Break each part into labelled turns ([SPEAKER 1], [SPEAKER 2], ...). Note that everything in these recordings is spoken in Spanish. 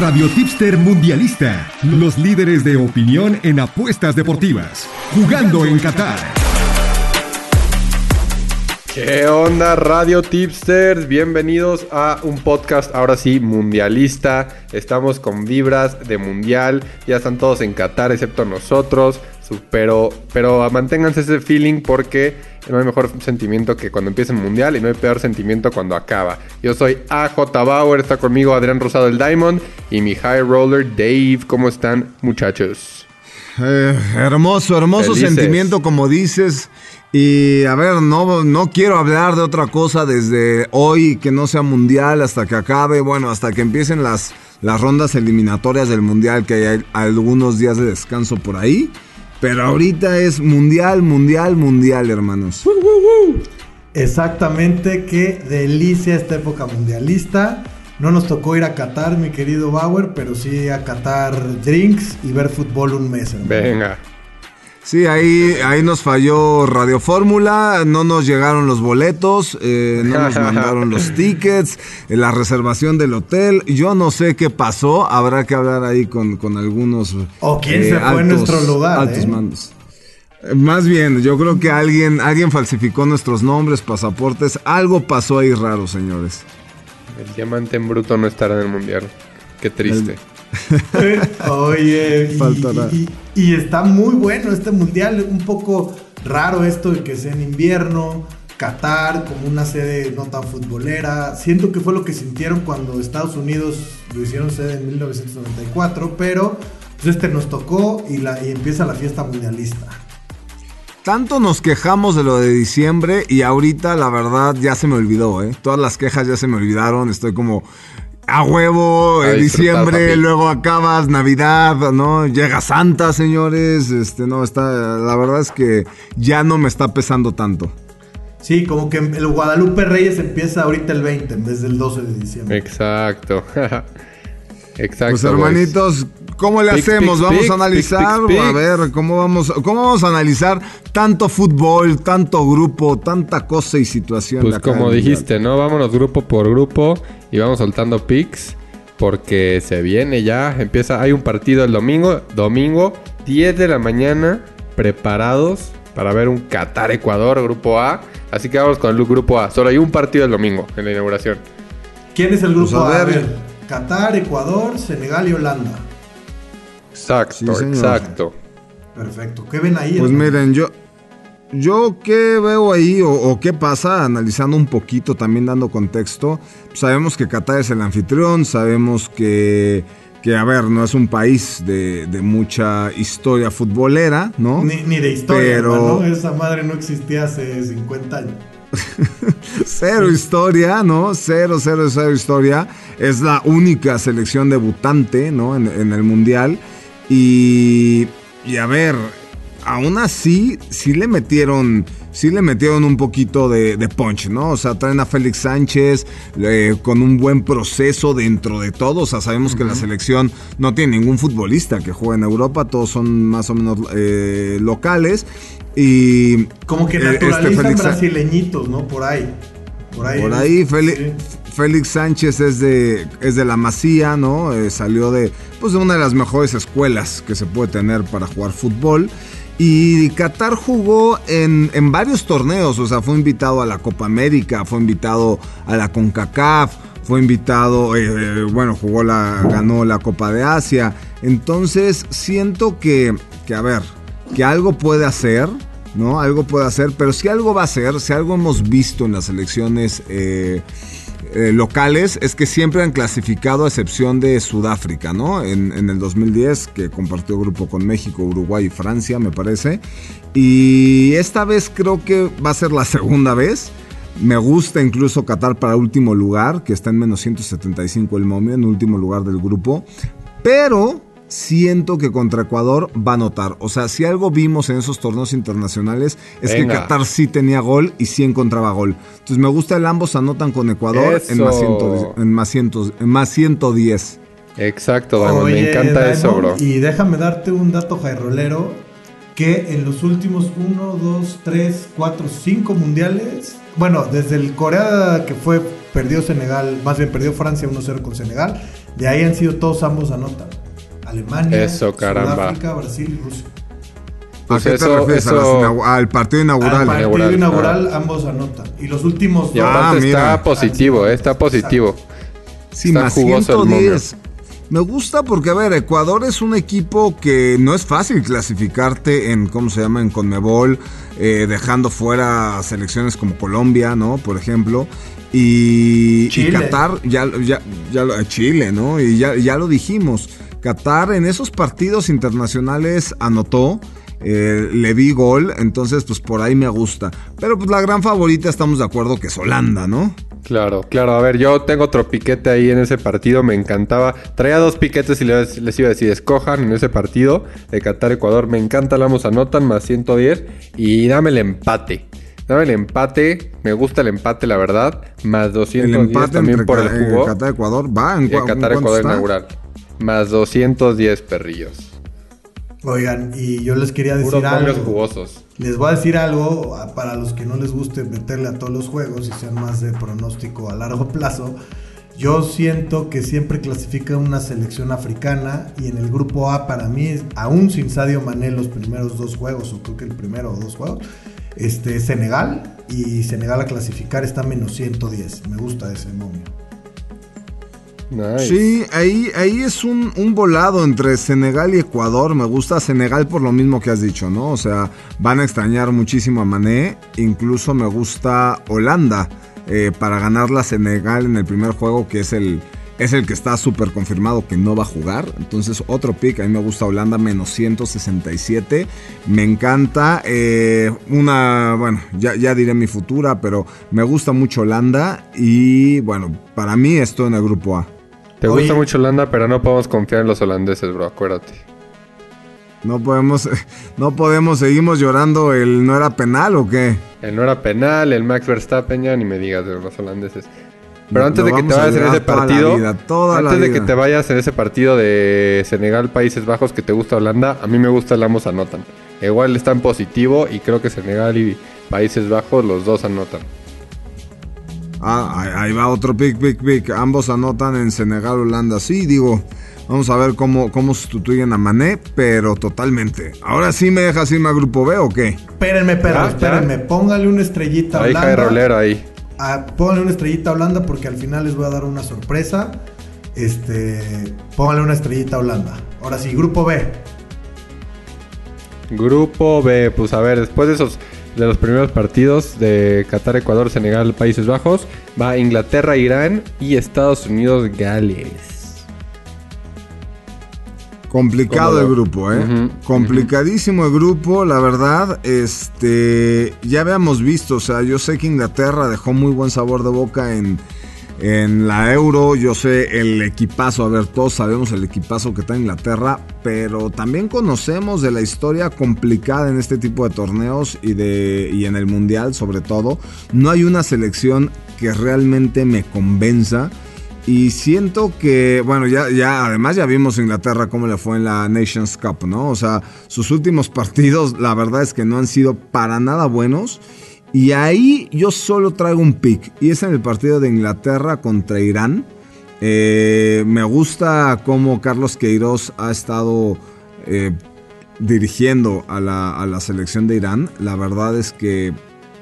[SPEAKER 1] Radio Tipster Mundialista, los líderes de opinión en apuestas deportivas, jugando en Qatar.
[SPEAKER 2] ¿Qué onda Radio Tipsters? Bienvenidos a un podcast ahora sí mundialista. Estamos con vibras de mundial. Ya están todos en Qatar excepto nosotros. Pero, pero manténganse ese feeling porque no hay mejor sentimiento que cuando empieza el mundial y no hay peor sentimiento cuando acaba. Yo soy AJ Bauer, está conmigo Adrián Rosado el Diamond y mi high roller Dave. ¿Cómo están muchachos?
[SPEAKER 3] Eh, hermoso, hermoso sentimiento como dices. Y a ver, no, no quiero hablar de otra cosa desde hoy que no sea mundial hasta que acabe, bueno, hasta que empiecen las, las rondas eliminatorias del mundial, que hay algunos días de descanso por ahí. Pero ahorita es mundial, mundial, mundial, hermanos.
[SPEAKER 4] Exactamente, qué delicia esta época mundialista. No nos tocó ir a Qatar, mi querido Bauer, pero sí a Qatar drinks y ver fútbol un mes.
[SPEAKER 2] Hermano. Venga.
[SPEAKER 3] Sí, ahí, ahí nos falló Radio Fórmula, no nos llegaron los boletos, eh, no nos mandaron los tickets, eh, la reservación del hotel. Yo no sé qué pasó, habrá que hablar ahí con, algunos.
[SPEAKER 4] O quién se fue en nuestro lugar.
[SPEAKER 3] Altos ¿eh? mandos. Más bien, yo creo que alguien, alguien falsificó nuestros nombres, pasaportes. Algo pasó ahí raro, señores.
[SPEAKER 2] El diamante en bruto no estará en el mundial. Qué triste.
[SPEAKER 4] Oye, y, está muy bueno este mundial, un poco raro esto de que sea en invierno, Qatar como una sede no tan futbolera. Siento que fue lo que sintieron cuando Estados Unidos lo hicieron sede en 1994, pero pues este nos tocó y, y empieza la fiesta mundialista.
[SPEAKER 3] Tanto nos quejamos de lo de diciembre y ahorita la verdad ya se me olvidó, ¿eh? Todas las quejas ya se me olvidaron, estoy como a huevo, en diciembre, luego acabas Navidad, ¿no? Llega Santa, señores. Este, no, está. La verdad es que ya no me está pesando tanto.
[SPEAKER 4] Sí, como que el Guadalupe Reyes empieza ahorita el 20 en vez del 12 de diciembre.
[SPEAKER 2] Exacto.
[SPEAKER 3] Exacto. Pues hermanitos, ¿cómo le hacemos? vamos a analizar, a ver, ¿cómo vamos, ¿cómo vamos a analizar tanto fútbol, tanto grupo, tanta cosa y situación?
[SPEAKER 2] Pues como dijiste, ¿no? Vámonos grupo por grupo y vamos soltando picks porque se viene ya, empieza, hay un partido el domingo, domingo, 10 de la mañana, preparados para ver un Qatar-Ecuador, grupo A. Así que vamos con el grupo A. Solo hay un partido el domingo en la inauguración.
[SPEAKER 4] ¿Quién es el grupo pues a, ver. Qatar, Ecuador, Senegal y Holanda.
[SPEAKER 2] Exacto, exacto.
[SPEAKER 4] Perfecto. ¿Qué ven ahí?
[SPEAKER 3] Pues miren, yo, yo qué veo ahí o, qué pasa, analizando un poquito, también dando contexto, sabemos que Qatar es el anfitrión, sabemos que, que a ver, no es un país de, mucha historia futbolera, ¿no?
[SPEAKER 4] Ni, de historia, pero... esa madre no existía hace 50 años.
[SPEAKER 3] cero historia, ¿no? Cero, cero, cero historia. Es la única selección debutante, ¿no? En, en el Mundial. Y, y a ver, aún así, sí le metieron, sí le metieron un poquito de, punch, ¿no? O sea, traen a Félix Sánchez eh, con un buen proceso dentro de todo. O sea, sabemos que la selección no tiene ningún futbolista que juegue en Europa, todos son más o menos eh, locales. Y.
[SPEAKER 4] Como que eh, este naturalizan brasileñitos, ¿no? Por ahí.
[SPEAKER 3] Por ahí. Por ahí, Félix. Sánchez es de, es de la Masía, ¿no? salió de, pues, de una de las mejores escuelas que se puede tener para jugar fútbol. Y Qatar jugó en, varios torneos, o sea, fue invitado a la Copa América, fue invitado a la CONCACAF, fue invitado, eh, eh, bueno, jugó la, ganó la Copa de Asia. Entonces, siento que, que, a ver, que algo puede hacer, ¿no? Algo puede hacer, pero si algo va a hacer, si algo hemos visto en las elecciones eh, eh, locales es que siempre han clasificado a excepción de Sudáfrica, ¿no? En, el 2010, que compartió grupo con México, Uruguay y Francia, me parece. Y esta vez creo que va a ser la segunda vez. Me gusta incluso Qatar para último lugar, que está en menos 175 el momio, en último lugar del grupo. Pero siento que contra Ecuador va a notar. O sea, si algo vimos en esos torneos internacionales es que Qatar sí tenía gol y sí encontraba gol. Entonces me gusta el ambos anotan con Ecuador en más, en, más en más 110.
[SPEAKER 2] Exacto, me encanta eso, bro.
[SPEAKER 4] Y déjame darte un dato jairolero que en los últimos 1, 2, 3, 4, 5 mundiales, bueno, desde el Corea que fue, perdió Senegal, más bien perdió Francia 1-0 con Senegal, De ahí han sido todos ambos anotan. Alemania,
[SPEAKER 2] Eso, caramba.
[SPEAKER 4] Sudáfrica, Brasil y Rusia.
[SPEAKER 2] Pues
[SPEAKER 3] ¿A qué te refieres? ¿A
[SPEAKER 2] eso-
[SPEAKER 3] al partido inaugural.
[SPEAKER 4] Al partido
[SPEAKER 2] Inaugural,
[SPEAKER 4] inaugural, ambos anotan. Y los últimos
[SPEAKER 2] Y
[SPEAKER 4] dos-
[SPEAKER 3] Ah, mira.
[SPEAKER 2] está positivo, eh, está positivo.
[SPEAKER 3] Sí,
[SPEAKER 2] Está
[SPEAKER 3] más
[SPEAKER 2] jugoso el
[SPEAKER 3] 110. Me gusta porque, a ver, Ecuador es un equipo que no es fácil clasificarte en, ¿cómo se llama?, en Conmebol, eh, dejando fuera selecciones como Colombia, ¿no?, por ejemplo. Y, y. Qatar, ya, ya, ya lo- Chile, ¿no? Y ya, ya lo dijimos. Qatar en esos partidos internacionales anotó. eh, le vi gol, entonces pues por ahí me gusta. Pero pues la gran favorita estamos de acuerdo que es Holanda, ¿no?
[SPEAKER 2] Claro, claro. A ver, yo tengo otro piquete ahí en ese partido, me encantaba. Traía dos piquetes y les, les iba a decir, escojan en ese partido de Qatar-Ecuador. Me encanta, la vamos anotan, más 110. Y dame el empate. Dame el empate, me gusta el empate, la verdad. Más 210
[SPEAKER 3] El empate
[SPEAKER 2] también
[SPEAKER 3] entre
[SPEAKER 2] por el
[SPEAKER 3] eh,
[SPEAKER 2] jugo.
[SPEAKER 3] Qatar Ecuador va en,
[SPEAKER 2] Qatar-Ecuador
[SPEAKER 3] está?
[SPEAKER 2] Más 210 perrillos.
[SPEAKER 4] Oigan, y yo les quería
[SPEAKER 2] Puros
[SPEAKER 4] decir
[SPEAKER 2] cambios
[SPEAKER 4] algo.
[SPEAKER 2] jugosos.
[SPEAKER 4] Les voy a decir algo para los que no les guste meterle a todos los juegos y sean más de pronóstico a largo plazo. Yo siento que siempre clasifica una selección africana y en el grupo A para mí, aún sin Sadio Mané los primeros dos juegos, o creo que el primero o dos juegos, este, Senegal y Senegal a clasificar está menos 110. Me gusta ese momio.
[SPEAKER 3] Sí, ahí, ahí es un, un volado entre Senegal y Ecuador. Me gusta Senegal por lo mismo que has dicho, ¿no? O sea, van a extrañar muchísimo a Mané. Incluso me gusta Holanda eh, para ganar la Senegal en el primer juego, que es el, es el que está súper confirmado que no va a jugar. Entonces, otro pick. A mí me gusta Holanda menos 167. Me encanta. eh, una, bueno, ya, ya diré mi futura, pero me gusta mucho Holanda. Y bueno, para mí esto en el grupo A.
[SPEAKER 2] Te
[SPEAKER 4] Oye.
[SPEAKER 2] gusta mucho Holanda, pero no podemos confiar en los holandeses, bro, acuérdate.
[SPEAKER 3] No podemos, no podemos, seguimos llorando el no era penal o qué.
[SPEAKER 2] El no era penal, el Max Verstappen, ya ni me digas de los holandeses. Pero antes
[SPEAKER 3] lo
[SPEAKER 2] de que te vayas en ese partido,
[SPEAKER 3] vida,
[SPEAKER 2] antes de que te vayas en ese partido de Senegal, Países Bajos, que te gusta Holanda, a mí me gusta el ambos anotan. Igual está en positivo y creo que Senegal y Países Bajos los dos anotan.
[SPEAKER 3] Ah, ahí, ahí va otro pick, pick, pick. Ambos anotan en Senegal, Holanda. Sí, digo, vamos a ver cómo, cómo sustituyen a Mané, pero totalmente. Ahora sí me dejas irme a grupo B o qué?
[SPEAKER 4] Espérenme, perros,
[SPEAKER 2] Ya, ya.
[SPEAKER 4] espérenme. Póngale una estrellita a
[SPEAKER 2] La hija de
[SPEAKER 4] Holanda.
[SPEAKER 2] Rolero ahí.
[SPEAKER 4] Ah, pónganle una estrellita a Holanda porque al final les voy a dar una sorpresa. Este, pónganle una estrellita a Holanda. Ahora sí, grupo B.
[SPEAKER 2] Grupo B, pues a ver, después de esos de los primeros partidos de Qatar, Ecuador, Senegal, Países Bajos, va Inglaterra, Irán y Estados Unidos, Gales.
[SPEAKER 3] Complicado
[SPEAKER 2] ¿Cómo
[SPEAKER 3] el grupo, ¿eh? Complicadísimo el grupo, la verdad. Este, ya habíamos visto, o sea, yo sé que Inglaterra dejó muy buen sabor de boca en, en la Euro. Yo sé el equipazo, a ver, todos sabemos el equipazo que está Inglaterra, pero también conocemos de la historia complicada en este tipo de torneos y, de, y en el Mundial sobre todo. No hay una selección que realmente me convenza. Y siento que, bueno, ya, ya, además ya vimos Inglaterra cómo le fue en la Nations Cup, ¿no? O sea, sus últimos partidos, la verdad es que no han sido para nada buenos. Y ahí yo solo traigo un pick. Y es en el partido de Inglaterra contra Irán. Eh, me gusta cómo Carlos Queiroz ha estado eh, dirigiendo a la, a la selección de Irán. La verdad es que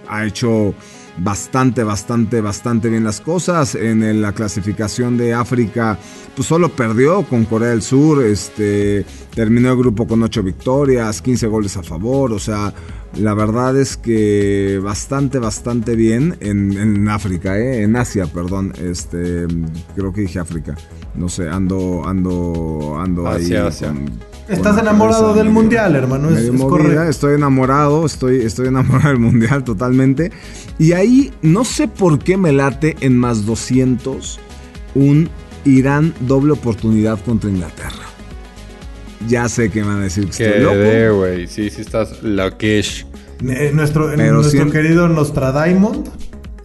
[SPEAKER 3] ha hecho bastante, bastante, bastante bien las cosas. En la clasificación de África, pues solo perdió con Corea del Sur. Este, terminó el grupo con 8 victorias, 15 goles a favor. O sea, la verdad es que bastante, bastante bien en, en África, ¿eh? en Asia, perdón. Este, creo que dije África. No sé, ando, ando, ando ahí.
[SPEAKER 2] Asia, Asia.
[SPEAKER 3] con-
[SPEAKER 4] Estás enamorado del
[SPEAKER 3] medio-
[SPEAKER 4] mundial, hermano. Es,
[SPEAKER 3] medio
[SPEAKER 4] es
[SPEAKER 3] movida,
[SPEAKER 4] correcto.
[SPEAKER 3] Estoy enamorado, estoy, estoy enamorado del mundial totalmente. Y ahí no sé por qué me late en más 200 un Irán doble oportunidad contra Inglaterra. Ya sé que me van a decir que estoy loco.
[SPEAKER 2] güey. Sí, sí estás loquish.
[SPEAKER 4] Eh, nuestro
[SPEAKER 3] Pero
[SPEAKER 4] nuestro
[SPEAKER 3] sí-
[SPEAKER 4] querido Nostradaimond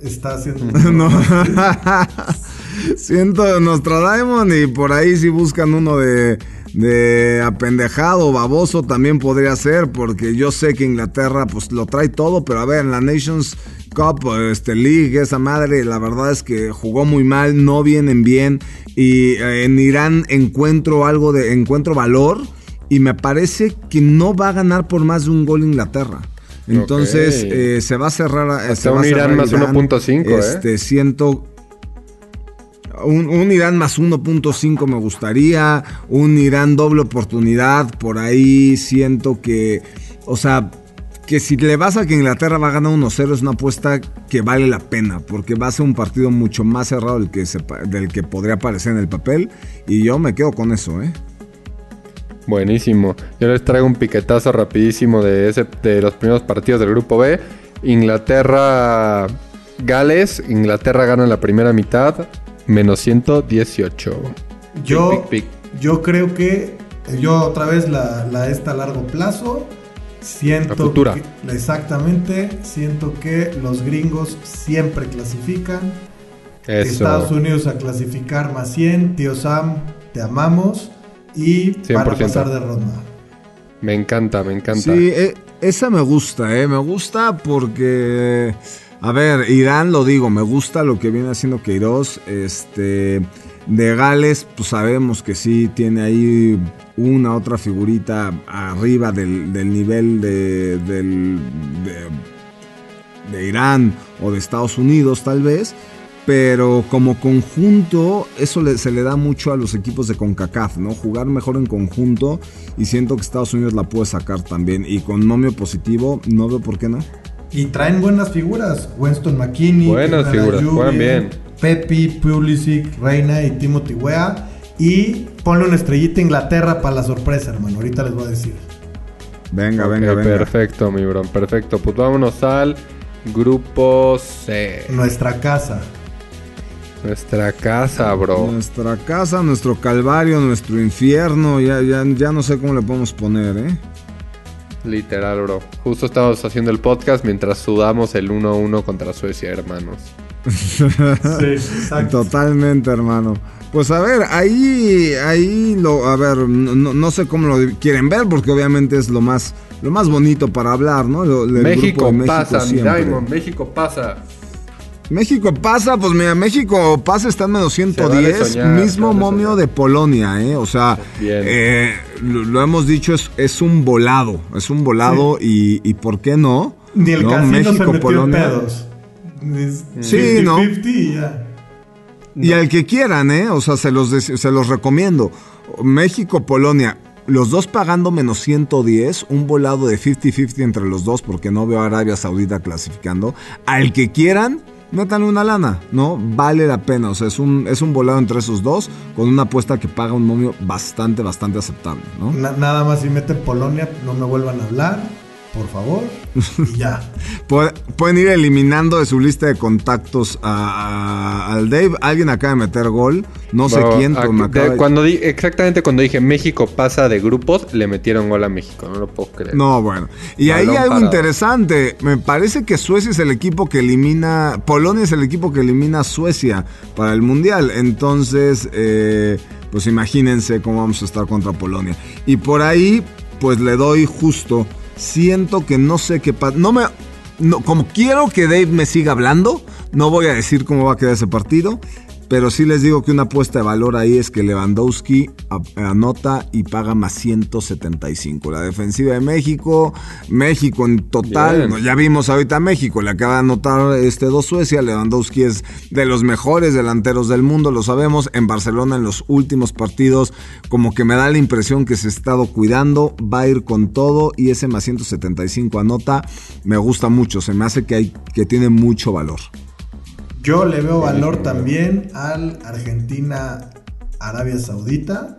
[SPEAKER 4] está haciendo.
[SPEAKER 3] No. Siento Nostradamus y por ahí si buscan uno de, de apendejado, baboso, también podría ser, porque yo sé que Inglaterra pues lo trae todo, pero a ver, en la Nations Cup, este League, esa madre, la verdad es que jugó muy mal, no vienen bien y eh, en Irán encuentro algo de encuentro valor y me parece que no va a ganar por más de un gol Inglaterra. Entonces eh, se va a cerrar. eh,
[SPEAKER 2] Hasta
[SPEAKER 3] se va
[SPEAKER 2] un
[SPEAKER 3] a cerrar
[SPEAKER 2] Irán más 1.5, ¿eh?
[SPEAKER 3] Este, siento. Un, Irán más 1.5 me gustaría. Un Irán doble oportunidad. Por ahí siento que. O sea. Que si le vas a que Inglaterra va a ganar 1-0 es una apuesta que vale la pena, porque va a ser un partido mucho más cerrado del que, del que podría parecer en el papel, y yo me quedo con eso, ¿eh?
[SPEAKER 2] Buenísimo. Yo les traigo un piquetazo rapidísimo de, ese, de los primeros partidos del grupo B. Inglaterra, Gales. Inglaterra gana la primera mitad. Menos 118.
[SPEAKER 4] Yo,
[SPEAKER 2] Pic, pic, pic.
[SPEAKER 4] yo creo que yo otra vez la, la esta a largo plazo. Siento
[SPEAKER 2] La futura.
[SPEAKER 4] que- exactamente, siento que los gringos siempre clasifican. Estados
[SPEAKER 2] Eso.
[SPEAKER 4] Unidos a clasificar más 100. Tío Sam, te amamos. Y para
[SPEAKER 2] 100%.
[SPEAKER 4] pasar de ronda.
[SPEAKER 2] Me encanta, me encanta.
[SPEAKER 3] Sí, eh, esa me gusta, ¿eh? Me gusta porque, a ver, Irán lo digo, me gusta lo que viene haciendo Queiroz. Este, de Gales, pues sabemos que sí tiene ahí una otra figurita arriba del, nivel de, del, de, Irán o de Estados Unidos, tal vez. Pero como conjunto, eso se le da mucho a los equipos de CONCACAF, ¿no? Jugar mejor en conjunto y siento que Estados Unidos la puede sacar también. Y con momio positivo, no veo por qué no.
[SPEAKER 4] Y traen buenas figuras. Winston McKinney.
[SPEAKER 2] Buenas figuras, juegan bien.
[SPEAKER 4] Pepi, Pulisic, Reina y Timothy Weah. Y ponle una estrellita a Inglaterra para la sorpresa, hermano. Ahorita les voy a decir.
[SPEAKER 3] Venga,
[SPEAKER 2] Ok,
[SPEAKER 3] venga, venga.
[SPEAKER 2] Perfecto, mi bro. Perfecto. Pues vámonos al grupo C.
[SPEAKER 4] Nuestra casa.
[SPEAKER 2] Nuestra casa, bro.
[SPEAKER 3] Nuestra casa, nuestro calvario, nuestro infierno, ya, ya, ya no sé cómo le podemos poner, ¿eh?
[SPEAKER 2] Literal, bro. Justo estábamos haciendo el podcast mientras sudamos el 1-1 contra Suecia, hermanos.
[SPEAKER 4] Sí, exacto.
[SPEAKER 3] Totalmente, hermano. Pues a ver, ahí, ahí lo, a ver, no, sé cómo lo quieren ver, porque obviamente es lo más, lo más bonito para hablar, ¿no? Lo- el grupo
[SPEAKER 2] México,
[SPEAKER 3] de México
[SPEAKER 2] pasa, mi
[SPEAKER 3] siempre.
[SPEAKER 2] Diamond. México pasa.
[SPEAKER 3] México pasa, pues mira, México pasa está en menos
[SPEAKER 2] vale
[SPEAKER 3] 110,
[SPEAKER 2] soñar,
[SPEAKER 3] mismo momio
[SPEAKER 2] soñar.
[SPEAKER 3] de Polonia, ¿eh? O sea, eh, lo, lo hemos dicho, es, es un volado, es un volado y, y ¿por qué no?
[SPEAKER 4] Ni el
[SPEAKER 3] ¿No?
[SPEAKER 4] casino se metió en pedos. Es
[SPEAKER 3] Sí, ¿no?
[SPEAKER 4] 50-50 y ya.
[SPEAKER 3] Y al que quieran, ¿eh? O sea, se los, se los recomiendo. México, Polonia, los dos pagando menos 110, un volado de 50-50 entre los dos, porque no veo a Arabia Saudita clasificando. Al que quieran, métanle una lana, ¿no? Vale la pena. O sea, es un, es un volado entre esos dos, con una apuesta que paga un momio bastante, bastante aceptable, ¿no?
[SPEAKER 4] Na- nada más si meten Polonia, no me vuelvan a hablar, por favor. Y ya.
[SPEAKER 3] Pu- Pueden ir eliminando de su lista de contactos a- a- al Dave. Alguien acaba de meter gol. No sé quién,
[SPEAKER 2] de-
[SPEAKER 3] de-
[SPEAKER 2] cuando di- Exactamente cuando dije México pasa de grupos, le metieron gol a México. No lo puedo creer.
[SPEAKER 3] No, bueno. Y ahí algo
[SPEAKER 2] parado.
[SPEAKER 3] interesante. Me parece que Suecia es el equipo que elimina. Polonia es el equipo que elimina a Suecia para el Mundial. Entonces, eh, pues imagínense cómo vamos a estar contra Polonia. Y por ahí, pues le doy justo. Siento que no sé qué pasa. No me. No, como quiero que Dave me siga hablando, no voy a decir cómo va a quedar ese partido. Pero sí les digo que una apuesta de valor ahí es que Lewandowski anota y paga más 175. La defensiva de México, México en total,
[SPEAKER 2] Bien.
[SPEAKER 3] ya vimos ahorita a México, le acaba de anotar este dos Suecia, Lewandowski es de los mejores delanteros del mundo, lo sabemos, en Barcelona en los últimos partidos como que me da la impresión que se ha estado cuidando, va a ir con todo y ese más 175 anota, me gusta mucho, se me hace que, hay, que tiene mucho valor.
[SPEAKER 4] Yo le veo valor también al Argentina-Arabia Saudita.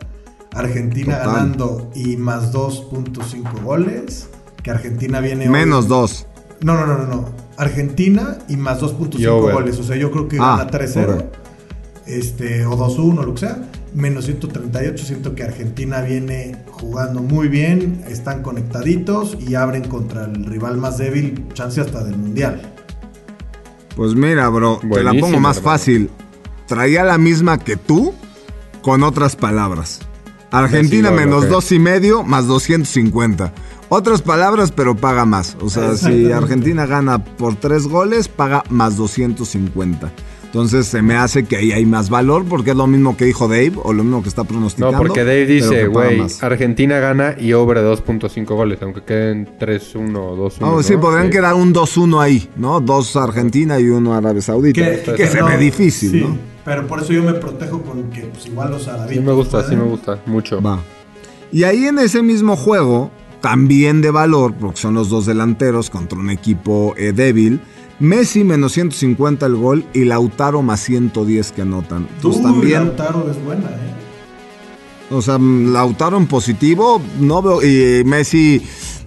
[SPEAKER 4] Argentina
[SPEAKER 3] Total.
[SPEAKER 4] ganando y más 2.5 goles. Que Argentina viene.
[SPEAKER 3] Menos dos.
[SPEAKER 4] No, no, no, no, no. Argentina y más 2.5
[SPEAKER 2] Y over.
[SPEAKER 4] goles. O sea, yo creo que
[SPEAKER 3] Ah,
[SPEAKER 4] gana 3-0.
[SPEAKER 3] over.
[SPEAKER 4] Este, o 2-1, lo que sea. Menos 138. Siento que Argentina viene jugando muy bien. Están conectaditos y abren contra el rival más débil. Chance hasta del mundial.
[SPEAKER 3] Pues mira, bro, te la pongo más fácil. Traía la misma que tú, con otras palabras. Argentina menos dos y medio más 250. Otras palabras, pero paga más. O sea, si. Argentina gana por tres goles, paga más 250. Entonces se me hace que ahí hay más valor porque es lo mismo que dijo Dave o lo mismo que está pronosticando.
[SPEAKER 2] No, porque Dave dice, güey. Argentina gana y de 2.5 goles, aunque queden 3-1 o 2-1.
[SPEAKER 3] Oh, sí,
[SPEAKER 2] ¿no?
[SPEAKER 3] podrían
[SPEAKER 2] Sí.
[SPEAKER 3] quedar un 2-1 ahí, ¿no? Dos Argentina y uno Arabia Saudita. Que,
[SPEAKER 2] que
[SPEAKER 3] se
[SPEAKER 4] no-
[SPEAKER 3] ve difícil,
[SPEAKER 4] sí,
[SPEAKER 3] ¿no?
[SPEAKER 4] Pero por eso yo me protejo con que pues, igual los árabes.
[SPEAKER 2] Sí me gusta, sí me gusta, mucho.
[SPEAKER 3] Va. Y ahí en ese mismo juego, también de valor, porque son los dos delanteros contra un equipo eh, débil, Messi menos 150 el gol y Lautaro más 110 que anotan.
[SPEAKER 4] Tú
[SPEAKER 3] Entonces también,
[SPEAKER 4] Lautaro es buena, ¿eh?
[SPEAKER 3] o sea, Lautaro en positivo, no veo, y Messi,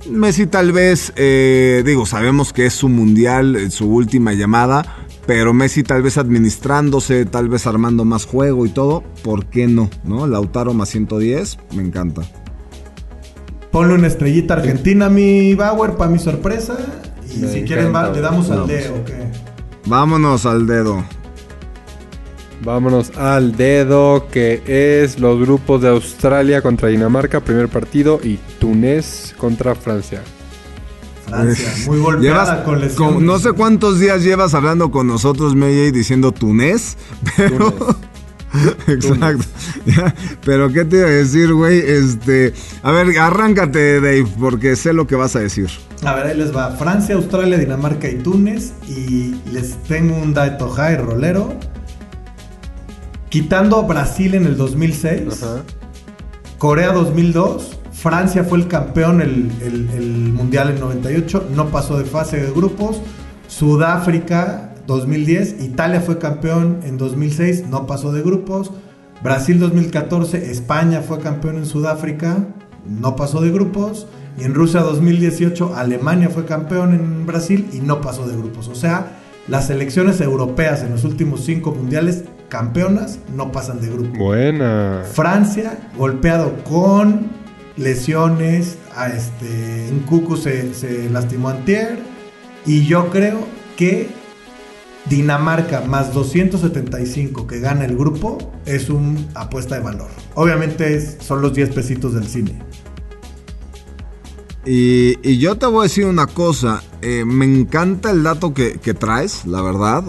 [SPEAKER 3] Messi tal vez, eh, digo, sabemos que es su mundial, eh, su última llamada, pero Messi tal vez administrándose, tal vez armando más juego y todo, ¿por qué no? ¿No? Lautaro más 110, me encanta.
[SPEAKER 4] Ponle una estrellita argentina a mi Bauer para mi sorpresa. Y
[SPEAKER 2] Me
[SPEAKER 4] si quieren, le damos al dedo, ¿ok?
[SPEAKER 3] Vámonos al dedo.
[SPEAKER 2] Vámonos al dedo, que es los grupos de Australia contra Dinamarca, primer partido, y Túnez contra Francia.
[SPEAKER 4] Francia, muy golpeada
[SPEAKER 3] Llevas
[SPEAKER 4] con lesiones.
[SPEAKER 3] con- no sé cuántos días llevas hablando con nosotros, Meye, diciendo Tunés, pero...
[SPEAKER 2] Túnez.
[SPEAKER 3] Exacto. Ya, Pero ¿qué te iba a decir, güey? Este, a ver, arráncate, Dave, porque sé lo que vas a decir.
[SPEAKER 4] A ver, ahí les va. Francia, Australia, Dinamarca y Túnez. Y les tengo un dato high rolero. Quitando a Brasil en el 2006,
[SPEAKER 2] Ajá.
[SPEAKER 4] Corea 2002, Francia fue el campeón el, el- el Mundial en 98, no pasó de fase de grupos. Sudáfrica 2010, Italia fue campeón en 2006, no pasó de grupos. Brasil 2014, España fue campeón en Sudáfrica, no pasó de grupos. Y en Rusia 2018, Alemania fue campeón en Brasil y no pasó de grupos. O sea, las selecciones europeas en los últimos cinco mundiales campeonas no pasan de grupos.
[SPEAKER 2] Buena.
[SPEAKER 4] Francia, golpeado con lesiones. A este, Nkuku se, se lastimó antier. Y yo creo que Dinamarca más 275 que gana el grupo es una apuesta de valor. Obviamente es- son los 10 pesitos del cine.
[SPEAKER 3] Y, y yo te voy a decir una cosa, eh, me encanta el dato que, que traes, la verdad.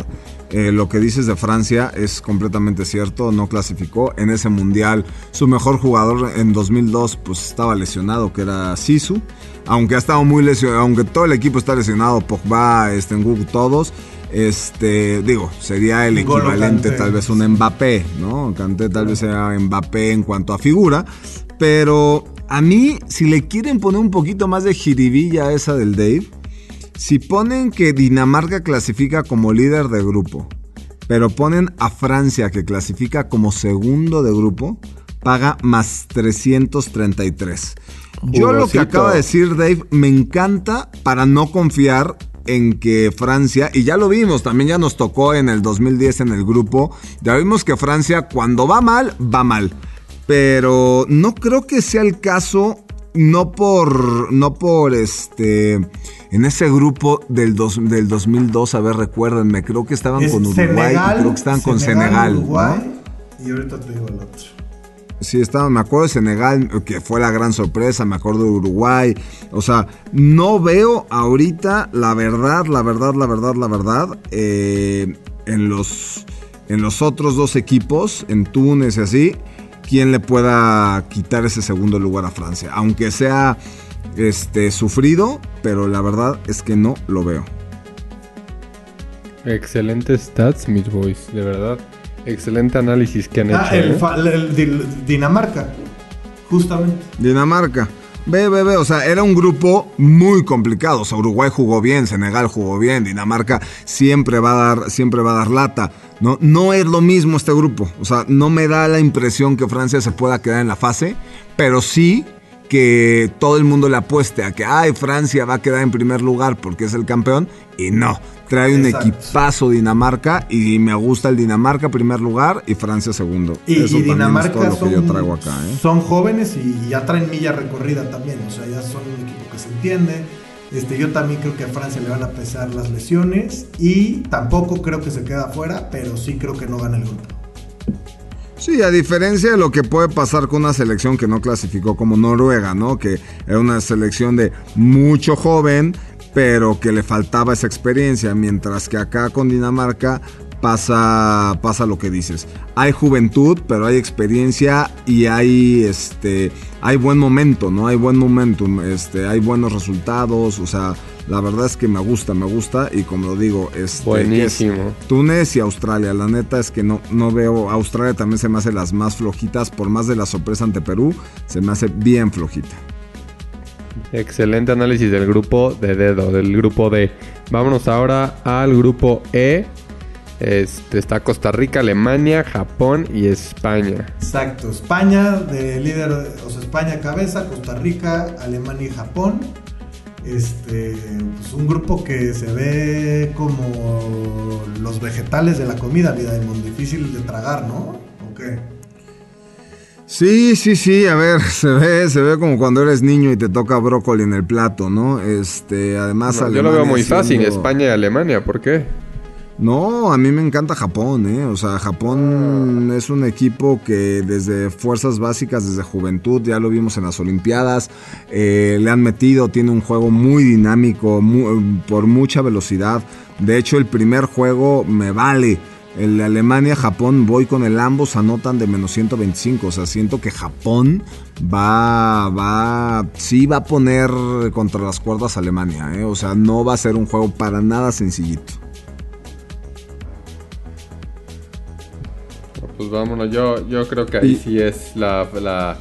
[SPEAKER 3] Eh, lo que dices de Francia es completamente cierto, no clasificó. En ese mundial, su mejor jugador en 2002 pues estaba lesionado, que era Sisu. Aunque ha estado muy lesionado, aunque todo el equipo está lesionado, Pogba, este, todos. Este, digo, sería el equivalente tal vez un Mbappé, ¿no? Kanté tal vez sea Mbappé en cuanto a figura, pero a mí, si le quieren poner un poquito más de jiribilla a esa del Dave, si ponen que Dinamarca clasifica como líder de grupo, pero ponen a Francia que clasifica como segundo de grupo, paga más 333. Yo lo que acaba de decir Dave me encanta para no confiar en que Francia, y ya lo vimos, también ya nos tocó en el 2010 en el grupo, ya vimos que Francia cuando va mal, va mal. Pero no creo que sea el caso, no por, no por este, en ese grupo del, dos- del 2002, a ver, recuérdenme, creo que estaban
[SPEAKER 4] Es
[SPEAKER 3] con Uruguay, y
[SPEAKER 4] Senegal,
[SPEAKER 3] creo que estaban con Senegal, ¿no?
[SPEAKER 4] Uruguay, Y ahorita te digo el otro.
[SPEAKER 3] Sí, estaba, me acuerdo de Senegal, que fue la gran sorpresa, me acuerdo de Uruguay. O sea, no veo ahorita, la verdad, la verdad, la verdad, la verdad, eh, en, los, en los otros dos equipos, en Túnez y así, quién le pueda quitar ese segundo lugar a Francia. Aunque sea este, sufrido, pero la verdad es que no lo veo.
[SPEAKER 2] Excelentes stats, mis boys, de verdad. Excelente análisis que han
[SPEAKER 4] Ah,
[SPEAKER 2] hecho.
[SPEAKER 4] el,
[SPEAKER 2] ¿eh?
[SPEAKER 4] el Din- Dinamarca. Justamente.
[SPEAKER 3] Dinamarca. Ve, ve, ve, o sea, era un grupo muy complicado. O sea, Uruguay jugó bien, Senegal jugó bien, Dinamarca siempre va a dar, siempre va a dar lata. No, no es lo mismo este grupo. O sea, no me da la impresión que Francia se pueda quedar en la fase, pero sí que todo el mundo le apueste a que, ay, Francia va a quedar en primer lugar porque es el campeón. Y no, trae un
[SPEAKER 4] Exacto.
[SPEAKER 3] equipazo Dinamarca y me gusta el Dinamarca primer lugar y Francia segundo.
[SPEAKER 4] Y,
[SPEAKER 3] Eso
[SPEAKER 4] y Dinamarca
[SPEAKER 3] es todo lo que
[SPEAKER 4] son,
[SPEAKER 3] yo traigo acá, ¿eh?
[SPEAKER 4] son jóvenes y ya traen milla recorrida también. O sea, ya son un equipo que se entiende. Este, yo también creo que a Francia le van a pesar las lesiones. Y tampoco creo que se queda afuera, pero sí creo que no gana el grupo.
[SPEAKER 3] Sí, a diferencia de lo que puede pasar con una selección que no clasificó como Noruega, ¿no? Que era una selección de mucho joven, pero que le faltaba esa experiencia, mientras que acá con Dinamarca pasa, pasa lo que dices. Hay juventud, pero hay experiencia y hay este hay buen momento, ¿no? Hay buen momentum, este, hay buenos resultados, o sea, la verdad es que me gusta, me gusta y como lo digo, este,
[SPEAKER 2] Buenísimo.
[SPEAKER 3] es Túnez y Australia. La neta es que no, no veo, Australia también se me hace las más flojitas, por más de la sorpresa ante Perú, se me hace bien flojita.
[SPEAKER 2] Excelente análisis del grupo de dedo, del grupo D. Vámonos ahora al grupo E. Este, está Costa Rica, Alemania, Japón y España.
[SPEAKER 4] Exacto, España de líder, o sea, España cabeza, Costa Rica, Alemania y Japón. Este, pues un grupo que se ve como los vegetales de la comida, vida de mundo, difícil de tragar, ¿no? ¿O qué?
[SPEAKER 3] Sí, sí, sí, a ver, se ve, se ve como cuando eres niño y te toca brócoli en el plato, ¿no? Este, además
[SPEAKER 2] No, yo lo veo muy fácil, España y Alemania, ¿por qué?
[SPEAKER 3] No, a mí me encanta Japón, ¿eh? O sea, Japón es un equipo que desde fuerzas básicas, desde juventud, ya lo vimos en las Olimpiadas, eh, le han metido, tiene un juego muy dinámico, mu- por mucha velocidad. De hecho, el primer juego me vale. El de Alemania-Japón voy con el ambos anotan de menos 125. O sea, siento que Japón va, va, sí va a poner contra las cuerdas a Alemania, ¿eh? O sea, no va a ser un juego para nada sencillito.
[SPEAKER 2] Pues vámonos, yo, yo creo que ahí sí es la, la,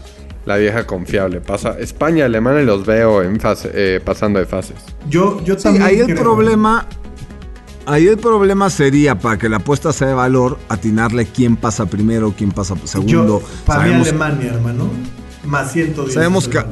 [SPEAKER 2] la vieja confiable. Pasa España, Alemania y los veo en fase, eh, pasando de fases.
[SPEAKER 4] Yo, yo
[SPEAKER 3] Sí,
[SPEAKER 4] también.
[SPEAKER 3] ahí el problema. Ahí el problema sería, para que la apuesta sea de valor, atinarle quién pasa primero, quién pasa segundo.
[SPEAKER 4] Yo, para mí
[SPEAKER 3] sabemos,
[SPEAKER 4] Alemania, hermano. Más 110.
[SPEAKER 3] Sabemos que-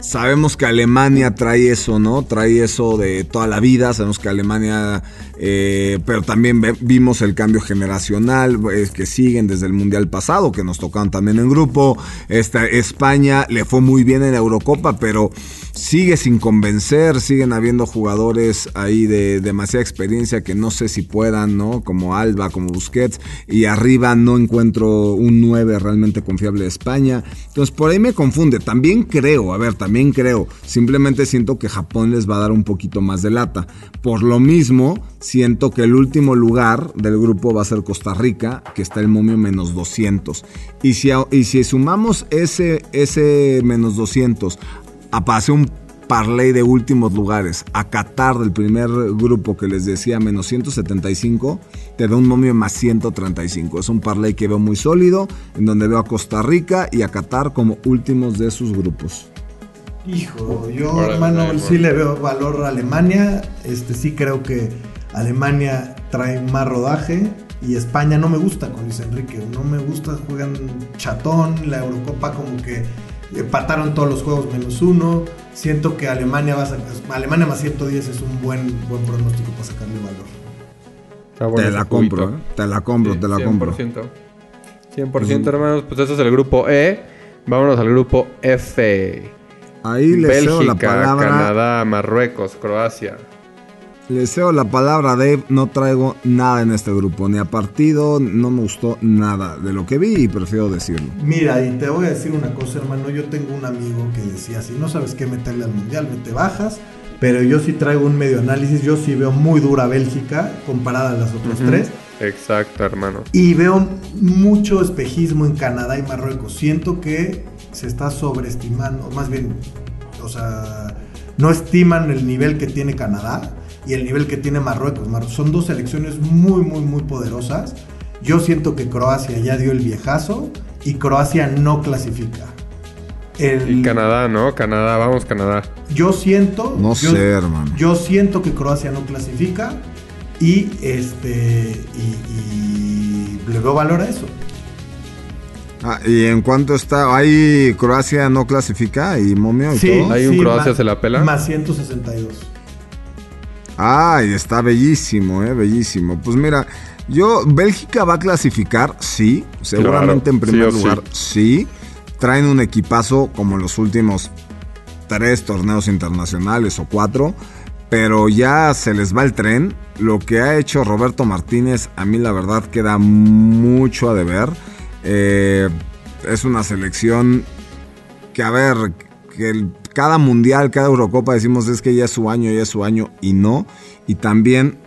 [SPEAKER 3] sabemos que Alemania trae eso, ¿no? Trae eso de toda la vida. Sabemos que Alemania. Eh, pero también vimos el cambio generacional que siguen desde el mundial pasado, que nos tocaron también en grupo. Esta, España le fue muy bien en la Eurocopa, pero sigue sin convencer. Siguen habiendo jugadores ahí de demasiada experiencia que no sé si puedan, ¿no? Como Alba, como Busquets. Y arriba no encuentro un 9 realmente confiable de España. Entonces por ahí me confunde. También creo, a ver, también creo. Simplemente siento que Japón les va a dar un poquito más de lata. Por lo mismo, siento que el último lugar del grupo va a ser Costa Rica, que está el momio menos 200. Y si, y si sumamos ese, ese menos 200 a pase un parlay de últimos lugares a Qatar del primer grupo que les decía menos 175, te da un momio más 135. Es un parlay que veo muy sólido, en donde veo a Costa Rica y a Qatar como últimos de sus grupos.
[SPEAKER 4] Hijo, yo, hermano, sí le veo valor a Alemania. Este sí creo que Alemania trae más rodaje. Y España no me gusta con Luis Enrique. No me gusta, juegan chatón. La Eurocopa como que empataron todos los juegos menos uno. Siento que Alemania va a sacar. Alemania más 110 es un buen, buen pronóstico para sacarle valor.
[SPEAKER 2] Está bueno
[SPEAKER 3] te
[SPEAKER 2] ese
[SPEAKER 3] la compro. ¿eh? te la compro, te la compro.
[SPEAKER 2] 100%. 100% hermanos, pues eso es el grupo E. Vámonos al grupo F.
[SPEAKER 3] Ahí le cedo la
[SPEAKER 2] Bélgica,
[SPEAKER 3] palabra.
[SPEAKER 2] Canadá, Marruecos, Croacia.
[SPEAKER 3] Le cedo la palabra a Dave. No traigo nada en este grupo, ni a partido. No me gustó nada de lo que vi y prefiero decirlo.
[SPEAKER 4] Mira, y te voy a decir una cosa, hermano. Yo tengo un amigo que decía: si no sabes qué meterle al mundial, mete bajas. Pero yo sí traigo un medio análisis. Yo sí veo muy dura Bélgica comparada a las otras tres.
[SPEAKER 2] Exacto, hermano.
[SPEAKER 4] Y veo mucho espejismo en Canadá y Marruecos. Siento que se está sobreestimando, o más bien, o sea, no estiman el nivel que tiene Canadá y el nivel que tiene Marruecos. Mar- Son dos selecciones muy, muy, muy poderosas. Yo siento que Croacia ya dio el viejazo y Croacia no clasifica. El-
[SPEAKER 2] Y Canadá, ¿no? Canadá, vamos Canadá.
[SPEAKER 4] yo siento.
[SPEAKER 3] No
[SPEAKER 4] yo-
[SPEAKER 3] sé, hermano.
[SPEAKER 4] Yo siento que Croacia no clasifica y este y, y le veo valor a eso.
[SPEAKER 3] Ah, y en cuanto está, ahí Croacia no clasifica y momio y todo.
[SPEAKER 2] ¿Hay un Croacia se la pela?
[SPEAKER 4] Más 162.
[SPEAKER 3] Ay, está bellísimo, eh, bellísimo. Pues mira, yo, Bélgica va a clasificar, sí, seguramente
[SPEAKER 2] Claro,
[SPEAKER 3] en primer
[SPEAKER 2] sí o sí.
[SPEAKER 3] lugar, sí. Traen un equipazo como en los últimos tres torneos internacionales o cuatro, pero ya se les va el tren. Lo que ha hecho Roberto Martínez, a mí la verdad queda mucho a deber. Eh, es una selección que, a ver, que el- cada mundial, cada Eurocopa decimos es que ya es su año, ya es su año, y no. Y también,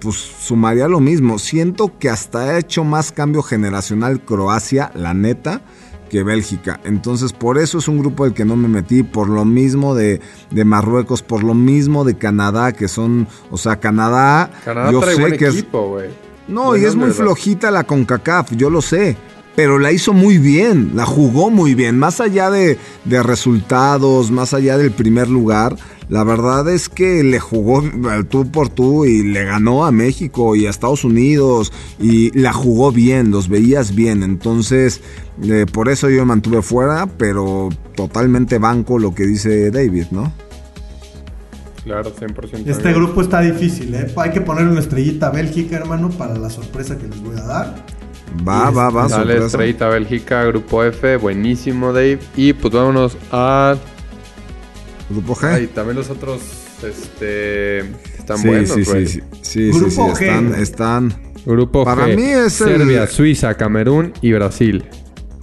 [SPEAKER 3] pues sumaría lo mismo. Siento que hasta ha hecho más cambio generacional Croacia, la neta, que Bélgica. Entonces, por eso es un grupo del que no me metí, por lo mismo de, de Marruecos, por lo mismo de Canadá, que son, o sea, Canadá,
[SPEAKER 2] Canadá
[SPEAKER 3] yo
[SPEAKER 2] trae
[SPEAKER 3] sé
[SPEAKER 2] buen
[SPEAKER 3] que es,
[SPEAKER 2] equipo, güey.
[SPEAKER 3] no,
[SPEAKER 2] Buen
[SPEAKER 3] y es muy flojita la CONCACAF, yo lo sé. Pero la hizo muy bien, la jugó muy bien. Más allá de, de resultados, más allá del primer lugar, la verdad es que le jugó al tú por tú y le ganó a México y a Estados Unidos y la jugó bien, los veías bien. Entonces, eh, por eso yo me mantuve fuera, pero totalmente banco lo que dice David, ¿no?
[SPEAKER 2] Claro, 100%.
[SPEAKER 4] Este grupo está difícil, ¿eh? Hay que poner una estrellita a Bélgica, hermano, para la sorpresa que les voy a dar.
[SPEAKER 3] Va, va, va,
[SPEAKER 2] Dale,
[SPEAKER 3] sorpresa.
[SPEAKER 2] estrellita Bélgica, grupo F, buenísimo, Dave. Y pues vámonos a.
[SPEAKER 3] Grupo G.
[SPEAKER 2] Ay, también los otros, este. Están
[SPEAKER 3] sí,
[SPEAKER 2] buenos,
[SPEAKER 3] sí,
[SPEAKER 2] güey.
[SPEAKER 3] sí, sí, sí, sí,
[SPEAKER 4] Grupo
[SPEAKER 3] sí,
[SPEAKER 4] G.
[SPEAKER 3] están, están.
[SPEAKER 2] Grupo
[SPEAKER 3] Para
[SPEAKER 2] G.
[SPEAKER 3] mí es el-
[SPEAKER 2] Serbia, Suiza, Camerún y Brasil.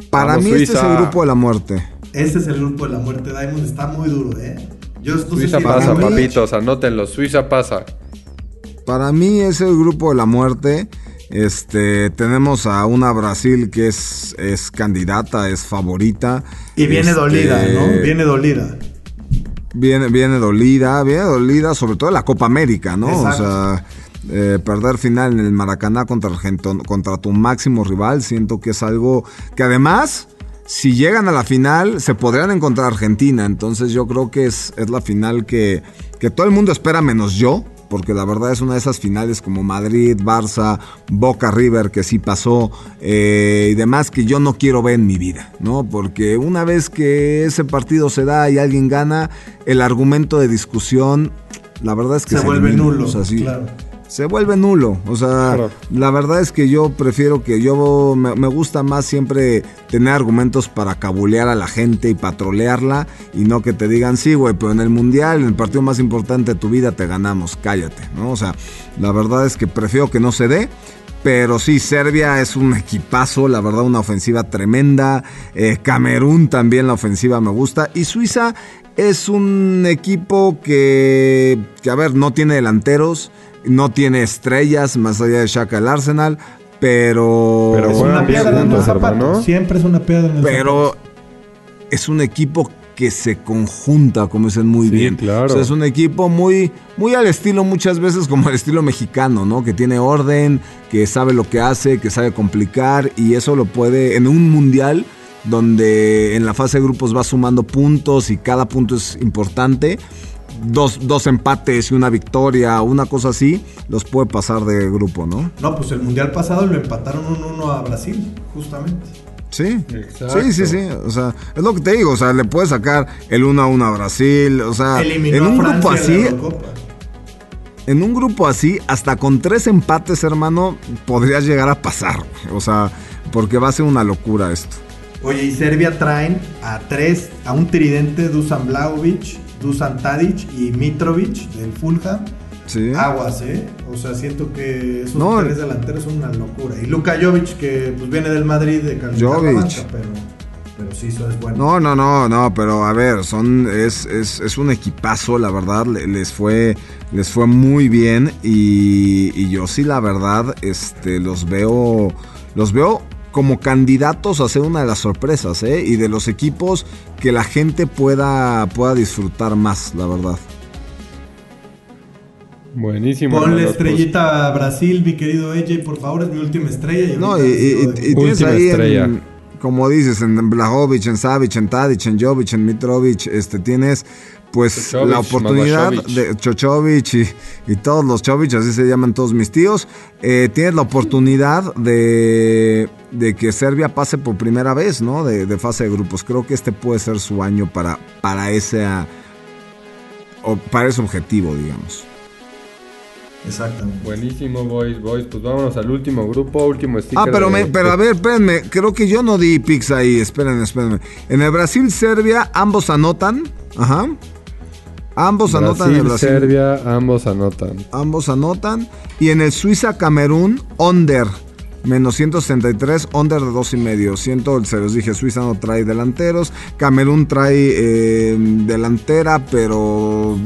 [SPEAKER 3] Para
[SPEAKER 2] Vamos,
[SPEAKER 3] mí este es el grupo de la muerte.
[SPEAKER 4] Este es el grupo de la muerte, Diamond. Está muy duro, ¿eh? Yo no
[SPEAKER 2] Suiza pasa, papitos, anótenlo. Suiza pasa.
[SPEAKER 3] Para mí es el grupo de la muerte. Este, tenemos a una Brasil que es, es candidata, es favorita.
[SPEAKER 4] Y viene
[SPEAKER 3] Este,
[SPEAKER 4] dolida, ¿no? Viene dolida.
[SPEAKER 3] Viene, viene dolida, viene dolida, sobre todo en la Copa América, ¿no?
[SPEAKER 4] Exacto.
[SPEAKER 3] O sea, eh, perder final en el Maracaná contra, Argento- contra tu máximo rival, siento que es algo que además, si llegan a la final, se podrían encontrar Argentina. Entonces yo creo que es, es la final que, que todo el mundo espera menos yo. Porque la verdad es una de esas finales como Madrid, Barça, Boca River, que sí pasó, eh, y demás que yo no quiero ver en mi vida, ¿no? Porque una vez que ese partido se da y alguien gana, el argumento de discusión, la verdad es que
[SPEAKER 4] Se vuelve nulo,
[SPEAKER 3] O sea, sí,
[SPEAKER 4] claro.
[SPEAKER 3] Se vuelve nulo. O sea,
[SPEAKER 2] Claro.
[SPEAKER 3] la verdad es que yo prefiero que yo me, me gusta más siempre tener argumentos para cabulear a la gente y patrolearla y no que te digan, sí, güey, pero en el mundial, en el partido más importante de tu vida, te ganamos, cállate, ¿no? O sea, la verdad es que prefiero que no se dé. Pero sí, Serbia es un equipazo, la verdad, una ofensiva tremenda. Eh, Camerún también la ofensiva me gusta. Y Suiza es un equipo que, que, a ver, no tiene delanteros, no tiene estrellas más allá de Shaka el Arsenal, pero...
[SPEAKER 2] Pero
[SPEAKER 4] Es una piedra en el zapato. Siempre es una piedra en el
[SPEAKER 3] pero es un equipo que se conjunta, como dicen muy
[SPEAKER 2] Sí,
[SPEAKER 3] bien.
[SPEAKER 2] claro.
[SPEAKER 3] O sea, es un equipo muy, muy al estilo, muchas veces como el estilo mexicano, ¿no? Que tiene orden, que sabe lo que hace, que sabe complicar, y eso lo puede en un mundial donde en la fase de grupos va sumando puntos y cada punto es importante. Dos, dos empates y una victoria, una cosa así, los puede pasar de grupo, ¿no?
[SPEAKER 4] No, pues el mundial pasado lo empataron 1-1 a Brasil, justamente.
[SPEAKER 3] Sí,
[SPEAKER 2] Exacto.
[SPEAKER 3] sí, sí, sí. O sea, es lo que te digo. O sea, le puedes sacar el 1 a 1 a Brasil. O sea,
[SPEAKER 4] Eliminó
[SPEAKER 3] en un grupo así, en un grupo así, hasta con tres empates, hermano, podrías llegar a pasar. O sea, porque va a ser una locura esto.
[SPEAKER 4] Oye, y Serbia traen a tres, a un tridente, Dusan Blaovic, Dusan Tadic y Mitrovic del Fulham.
[SPEAKER 3] Sí.
[SPEAKER 4] Aguas, ¿eh? O sea, siento que esos
[SPEAKER 3] No.
[SPEAKER 4] tres delanteros son una locura. Y Luka Jovic, que pues viene del Madrid de banca, pero, pero sí, eso es bueno.
[SPEAKER 3] No, no, no, no, pero a ver, son es, es, es un equipazo, la verdad, le- les fue les fue muy bien y, y yo sí la verdad este los veo los veo como candidatos a ser una de las sorpresas, ¿eh? Y de los equipos que la gente pueda pueda disfrutar más, la verdad.
[SPEAKER 2] Buenísimo.
[SPEAKER 4] Ponle
[SPEAKER 2] hermanos,
[SPEAKER 4] estrellita a Brasil, mi querido AJ, por favor, es mi última estrella.
[SPEAKER 3] No, y, y- tienes
[SPEAKER 2] Última
[SPEAKER 3] ahí, en-
[SPEAKER 2] estrella.
[SPEAKER 3] como dices, en Blajovic, en Savic, en Tadic, en Jovic, en Mitrovic, este, tienes pues la oportunidad de Chochovic y, y todos los Chovic, así se llaman todos mis tíos, eh, tienes la oportunidad de, de que Serbia pase por primera vez, ¿no? De, de fase de grupos. Creo que este puede ser su año para, para ese o para ese objetivo, digamos.
[SPEAKER 4] Exactamente.
[SPEAKER 2] Buenísimo, boys, boys. Pues vámonos al último grupo, último sticker.
[SPEAKER 3] Ah, pero,
[SPEAKER 2] de-
[SPEAKER 3] me- pero a ver, espérenme, creo que yo no di pix ahí, espérenme, espérenme. En el Brasil-Serbia, ambos anotan, ajá. Ambos anotan en el
[SPEAKER 2] Brasil,
[SPEAKER 3] Brasil.
[SPEAKER 2] Serbia, ambos anotan.
[SPEAKER 3] Ambos anotan. Y en el Suiza-Camerún, under. Menos 163, under de 2 y medio. Siento, se los dije, Suiza no trae delanteros, Camerún trae eh, delantera, pero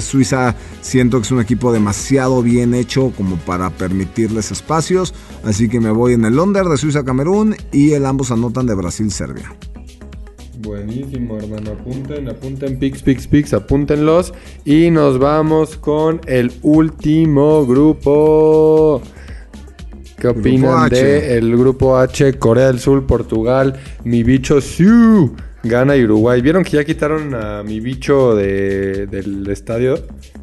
[SPEAKER 3] Suiza siento que es un equipo demasiado bien hecho como para permitirles espacios, así que me voy en el under de Suiza-Camerún y el ambos anotan de Brasil-Serbia.
[SPEAKER 2] Buenísimo, hermano. Apunten, apunten, pix, pix, pix, apúntenlos. Y nos vamos con el último grupo. ¿Qué opinan de el grupo H? Corea del Sur, Portugal, mi bicho Siu, Gana y Uruguay. ¿Vieron que ya quitaron a mi bicho del estadio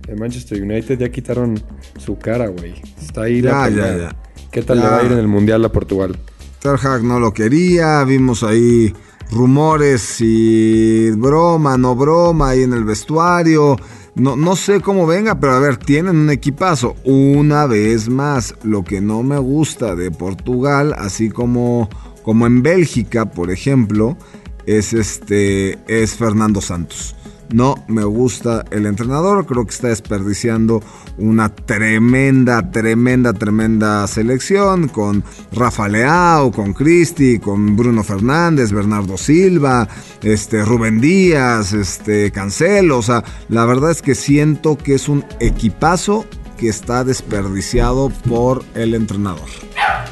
[SPEAKER 2] de Manchester United? Ya quitaron su cara, güey. Está ahí la ya, ya, ¿Qué tal le va a ir en el Mundial a Portugal?
[SPEAKER 3] Terhag no lo quería, vimos ahí rumores y broma, no broma ahí en el vestuario. No, no sé cómo venga, pero a ver, tienen un equipazo. Una vez más, lo que no me gusta de Portugal, así como, como en Bélgica, por ejemplo, es este es Fernando Santos. No me gusta el entrenador, creo que está desperdiciando una tremenda, tremenda, tremenda selección con Rafa Leao, con Cristi, con Bruno Fernández, Bernardo Silva, este Rubén Díaz, este Cancelo, o sea, la verdad es que siento que es un equipazo que está desperdiciado por el entrenador.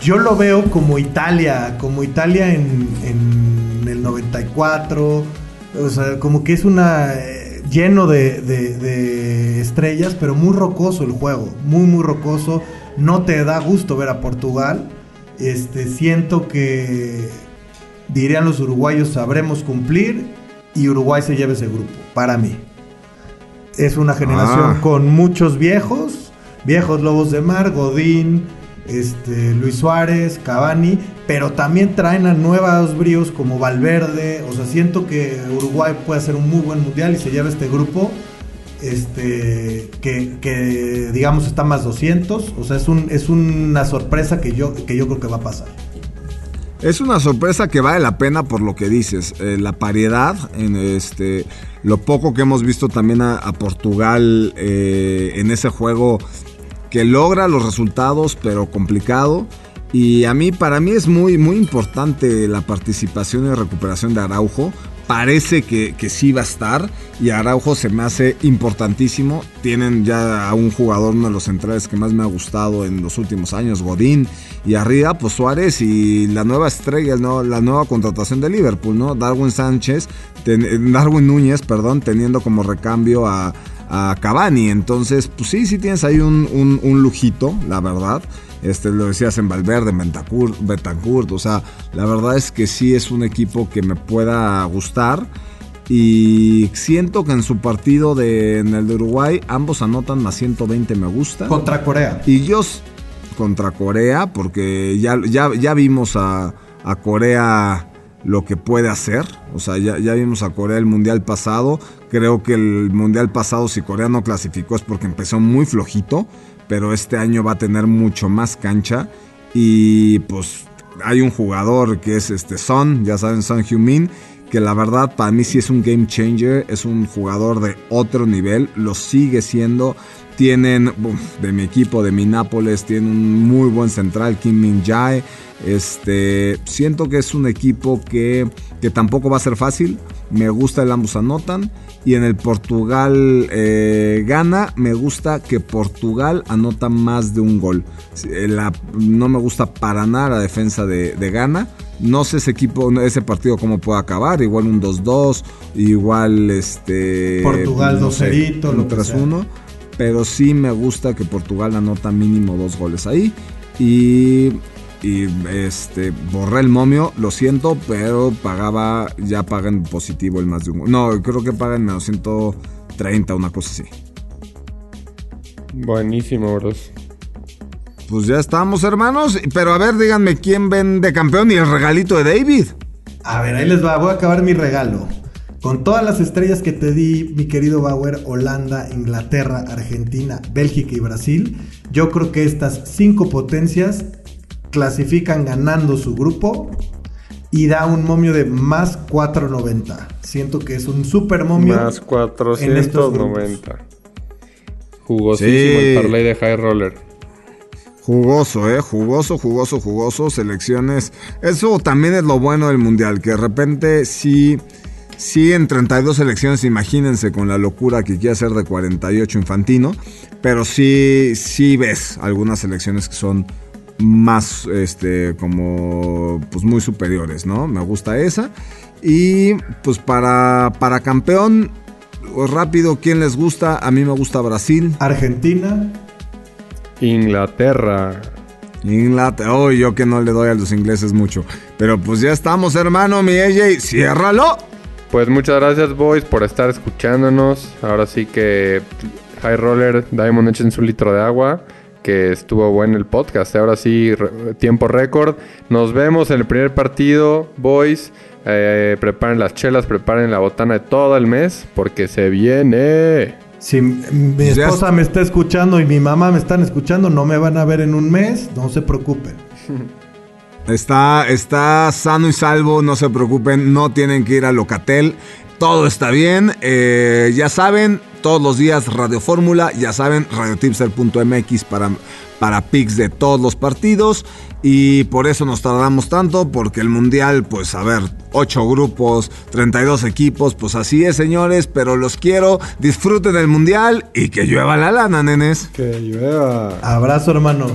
[SPEAKER 4] Yo lo veo como Italia, como Italia en, en el 94 o sea, como que es una. Eh, lleno de, estrellas, pero muy rocoso el juego. Muy, muy rocoso. No te da gusto ver a Portugal. Este, siento que. Dirían los uruguayos, sabremos cumplir. Y Uruguay se lleva ese grupo, para mí. Es una generación ah. con muchos viejos, viejos lobos de mar, Godín, este, Luis Suárez, Cavani, pero también traen a nuevos bríos como Valverde. O sea, siento que Uruguay puede hacer un muy buen mundial y se lleva este grupo. Este, que, digamos está más 200. O sea, es, un, es una sorpresa que yo, que yo creo que va a pasar.
[SPEAKER 3] Es una sorpresa que vale la pena por lo que dices. Eh, la paridad, este, lo poco que hemos visto también a, Portugal eh, en ese juego que logra los resultados, pero complicado. Y a mí, para mí es muy, muy importante la participación y recuperación de Araujo. Parece que, que, sí va a estar y Araujo se me hace importantísimo. Tienen ya a un jugador, uno de los centrales que más me ha gustado en los últimos años, Godín. Y arriba, pues Suárez y la nueva estrella, ¿no? la nueva contratación de Liverpool, ¿no? Darwin Sánchez, Darwin Núñez, perdón, teniendo como recambio a, a Cavani. Entonces, pues sí, sí tienes ahí un, lujito, la verdad. Este, lo decías en Valverde, en Betancourt, o sea, la verdad es que sí es un equipo que me pueda gustar. Y siento que en su partido de, en el de Uruguay, ambos anotan más 120 me gusta.
[SPEAKER 4] Contra Corea.
[SPEAKER 3] Y yo contra Corea, porque ya, ya, ya vimos a, a Corea lo que puede hacer. O sea, ya, vimos a Corea el mundial pasado. Creo que el mundial pasado, si Corea no clasificó, es porque empezó muy flojito. Pero este año va a tener mucho más cancha. Y pues hay un jugador que es este Son, ya saben, Son Heung-min, que la verdad para mí sí es un game changer. Es un jugador de otro nivel. Lo sigue siendo. Tienen, de mi equipo, de mi Nápoles, tiene un muy buen central, Kim Min Jae. Este, siento que es un equipo que, que tampoco va a ser fácil. Me gusta el ambos anotan. Y en el Portugal eh, gana, me gusta que Portugal anota más de un gol. Eh, no me gusta para nada la defensa de, de Ghana. No sé ese equipo, ese partido cómo puede acabar. Igual un 2-2, igual este.
[SPEAKER 4] Portugal 2-0,
[SPEAKER 3] lo 3-1. Pero sí me gusta que Portugal anota mínimo dos goles ahí. Y y este borré el momio, lo siento, pero pagaba, ya paga en positivo el más de un. No, creo que paga en menos 130, una cosa así.
[SPEAKER 2] Buenísimo, bros.
[SPEAKER 3] Pues ya estamos, hermanos. Pero a ver, díganme quién ven de campeón y el regalito de David.
[SPEAKER 4] A ver, ahí les va, voy a acabar mi regalo. Con todas las estrellas que te di, mi querido Bauer, Holanda, Inglaterra, Argentina, Bélgica y Brasil, yo creo que estas cinco potencias clasifican ganando su grupo y da un momio de más 490. Siento que es un super momio.
[SPEAKER 2] Más 490. Jugosísimo el parlay de High Roller.
[SPEAKER 3] Jugoso, eh, jugoso, jugoso, jugoso, selecciones. Eso también es lo bueno del mundial, que de repente sí, sí en 32 selecciones, imagínense con la locura que quiere hacer de 48 infantino, pero sí, sí ves algunas selecciones que son más, este, como, pues muy superiores, ¿no? Me gusta esa. Y pues para, para campeón, pues, rápido, ¿quién les gusta? A mí me gusta Brasil.
[SPEAKER 4] Argentina.
[SPEAKER 2] Inglaterra.
[SPEAKER 3] Inglaterra. Oh, yo que no le doy a los ingleses mucho. Pero pues ya estamos, hermano, mi AJ. Ciérralo.
[SPEAKER 2] Pues muchas gracias, boys, por estar escuchándonos. Ahora sí que High Roller Diamond echen su litro de agua. Que estuvo bueno el podcast. Ahora sí, tiempo récord. Nos vemos en el primer partido, boys. Eh, preparen las chelas, preparen la botana de todo el mes. Porque se viene.
[SPEAKER 4] Si mi esposa me está escuchando y mi mamá me están escuchando, no me van a ver en un mes, no se preocupen.
[SPEAKER 3] Está, está sano y salvo, no se preocupen, no tienen que ir a Locatel. Todo está bien. eh, ya saben, todos los días Radio Fórmula, ya saben, radiotipster.mx para, para pics de todos los partidos. Y por eso nos tardamos tanto, porque el Mundial, pues a ver, 8 grupos, 32 equipos, pues así es, señores, pero los quiero. Disfruten del Mundial y que llueva la lana, nenes.
[SPEAKER 2] Que llueva.
[SPEAKER 4] Abrazo, hermanos.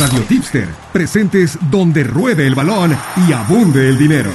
[SPEAKER 1] Radio Tipster, presentes donde ruede el balón y abunde el dinero.